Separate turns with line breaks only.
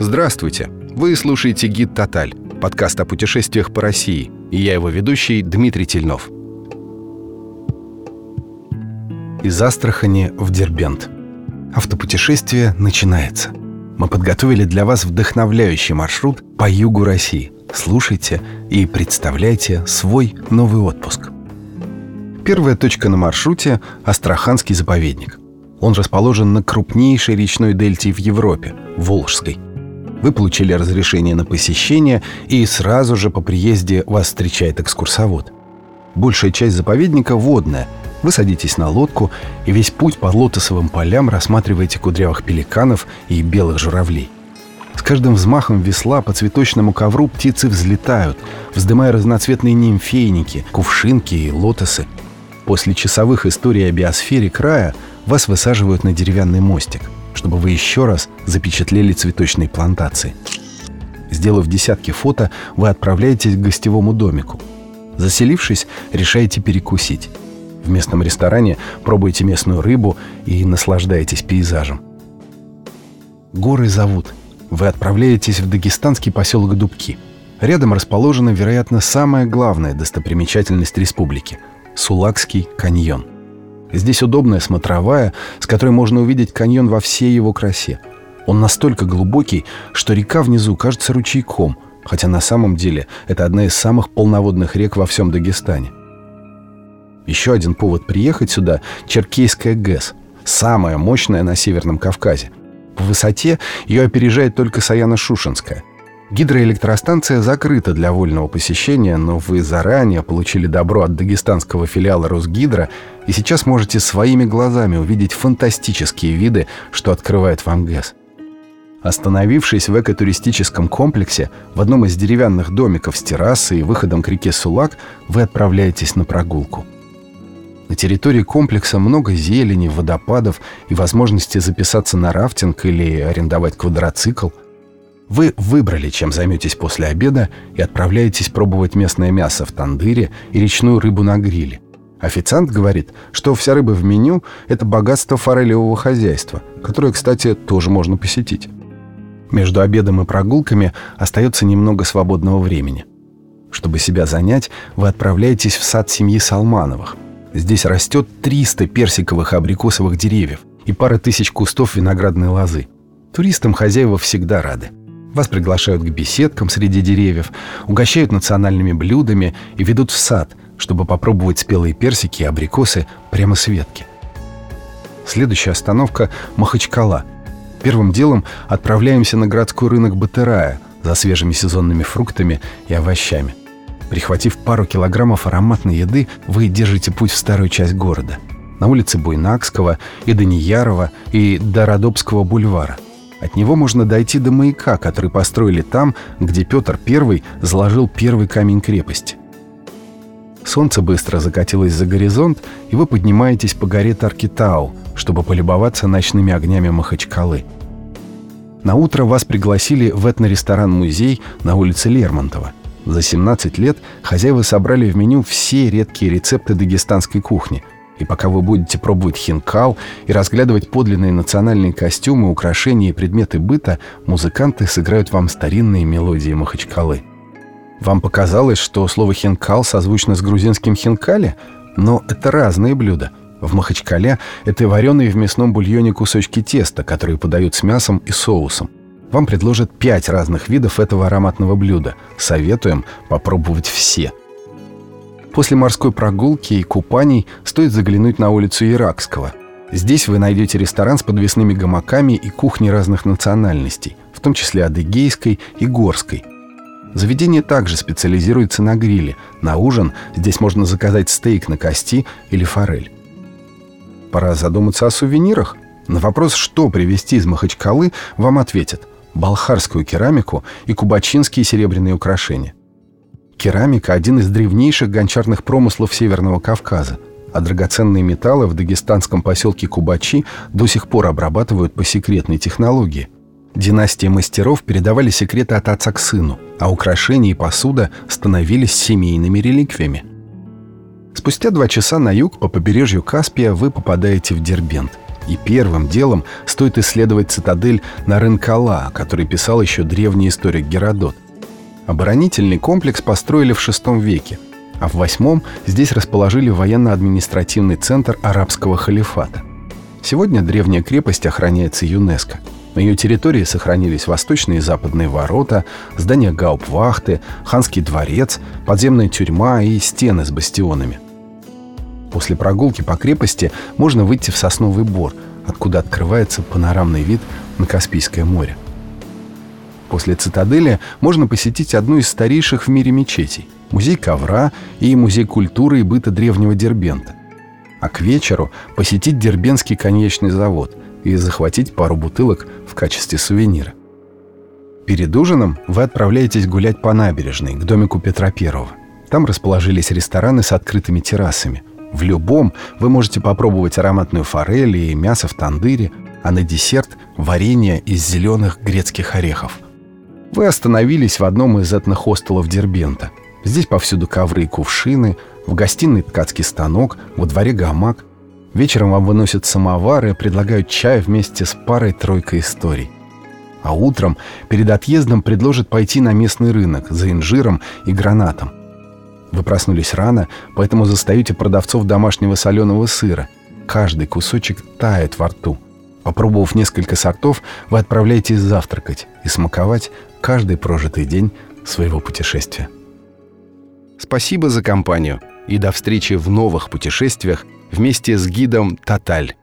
Здравствуйте! Вы слушаете «Гид Тоталь» – подкаст о путешествиях по России, и я его ведущий Дмитрий Тельнов. Из Астрахани в Дербент. Автопутешествие начинается. Мы подготовили для вас вдохновляющий маршрут по югу России. Слушайте и представляйте свой новый отпуск. Первая точка на маршруте – Астраханский заповедник. Он расположен на крупнейшей речной дельте в Европе – Волжской – вы получили разрешение на посещение, и сразу же по приезде вас встречает экскурсовод. Большая часть заповедника водная. Вы садитесь на лодку и весь путь по лотосовым полям рассматриваете кудрявых пеликанов и белых журавлей. С каждым взмахом весла по цветочному ковру птицы взлетают, вздымая разноцветные нимфейники, кувшинки и лотосы. После часовых историй о биосфере края вас высаживают на деревянный мостик – чтобы вы еще раз запечатлели цветочные плантации. Сделав десятки фото, вы отправляетесь к гостевому домику. Заселившись, решаете перекусить. В местном ресторане пробуете местную рыбу и наслаждаетесь пейзажем. Горы зовут. Вы отправляетесь в дагестанский поселок Дубки. Рядом расположена, вероятно, самая главная достопримечательность республики – Сулакский каньон – Здесь удобная смотровая, с которой можно увидеть каньон во всей его красе. Он настолько глубокий, что река внизу кажется ручейком, хотя на самом деле это одна из самых полноводных рек во всем Дагестане. Еще один повод приехать сюда – Черкейская ГЭС, самая мощная на Северном Кавказе. По высоте ее опережает только Саяно-Шушенская – Гидроэлектростанция закрыта для вольного посещения, но вы заранее получили добро от дагестанского филиала Росгидро и сейчас можете своими глазами увидеть фантастические виды, что открывает вам ГЭС. Остановившись в экотуристическом комплексе, в одном из деревянных домиков с террасой и выходом к реке Сулак, вы отправляетесь на прогулку. На территории комплекса много зелени, водопадов и возможности записаться на рафтинг или арендовать квадроцикл – вы выбрали, чем займетесь после обеда и отправляетесь пробовать местное мясо в тандыре и речную рыбу на гриле. Официант говорит, что вся рыба в меню – это богатство форелевого хозяйства, которое, кстати, тоже можно посетить. Между обедом и прогулками остается немного свободного времени. Чтобы себя занять, вы отправляетесь в сад семьи Салмановых. Здесь растет 300 персиковых абрикосовых деревьев и пара тысяч кустов виноградной лозы. Туристам хозяева всегда рады. Вас приглашают к беседкам среди деревьев, угощают национальными блюдами и ведут в сад, чтобы попробовать спелые персики и абрикосы прямо с ветки. Следующая остановка – Махачкала. Первым делом отправляемся на городской рынок Батырая за свежими сезонными фруктами и овощами. Прихватив пару килограммов ароматной еды, вы держите путь в старую часть города. На улице Буйнакского и Даниярова и Дородобского бульвара. От него можно дойти до маяка, который построили там, где Петр I заложил первый камень крепости. Солнце быстро закатилось за горизонт, и вы поднимаетесь по горе Таркитау, чтобы полюбоваться ночными огнями Махачкалы. На утро вас пригласили в этноресторан-музей на улице Лермонтова. За 17 лет хозяева собрали в меню все редкие рецепты дагестанской кухни – и пока вы будете пробовать хинкал и разглядывать подлинные национальные костюмы, украшения и предметы быта, музыканты сыграют вам старинные мелодии Махачкалы. Вам показалось, что слово «хинкал» созвучно с грузинским «хинкали»? Но это разные блюда. В Махачкале это вареные в мясном бульоне кусочки теста, которые подают с мясом и соусом. Вам предложат пять разных видов этого ароматного блюда. Советуем попробовать все – После морской прогулки и купаний стоит заглянуть на улицу Иракского. Здесь вы найдете ресторан с подвесными гамаками и кухней разных национальностей, в том числе адыгейской и горской. Заведение также специализируется на гриле. На ужин здесь можно заказать стейк на кости или форель. Пора задуматься о сувенирах. На вопрос, что привезти из Махачкалы, вам ответят – балхарскую керамику и кубачинские серебряные украшения – Керамика – один из древнейших гончарных промыслов Северного Кавказа, а драгоценные металлы в дагестанском поселке Кубачи до сих пор обрабатывают по секретной технологии. Династии мастеров передавали секреты от отца к сыну, а украшения и посуда становились семейными реликвиями. Спустя два часа на юг по побережью Каспия вы попадаете в Дербент. И первым делом стоит исследовать цитадель Нарынкала, который писал еще древний историк Геродот. Оборонительный комплекс построили в VI веке, а в VIII здесь расположили военно-административный центр арабского халифата. Сегодня древняя крепость охраняется ЮНЕСКО. На ее территории сохранились восточные и западные ворота, здание гауптвахты, ханский дворец, подземная тюрьма и стены с бастионами. После прогулки по крепости можно выйти в Сосновый Бор, откуда открывается панорамный вид на Каспийское море. После цитадели можно посетить одну из старейших в мире мечетей – музей ковра и музей культуры и быта древнего Дербента. А к вечеру посетить Дербенский конечный завод и захватить пару бутылок в качестве сувенира. Перед ужином вы отправляетесь гулять по набережной к домику Петра Первого. Там расположились рестораны с открытыми террасами – в любом вы можете попробовать ароматную форель и мясо в тандыре, а на десерт – варенье из зеленых грецких орехов. Вы остановились в одном из этных хостелов Дербента. Здесь повсюду ковры и кувшины, в гостиной ткацкий станок, во дворе гамак. Вечером вам выносят самовары и предлагают чай вместе с парой-тройкой историй. А утром перед отъездом предложат пойти на местный рынок за инжиром и гранатом – вы проснулись рано, поэтому застаете продавцов домашнего соленого сыра. Каждый кусочек тает во рту. Попробовав несколько сортов, вы отправляетесь завтракать и смаковать каждый прожитый день своего путешествия. Спасибо за компанию и до встречи в новых путешествиях вместе с гидом «Тоталь».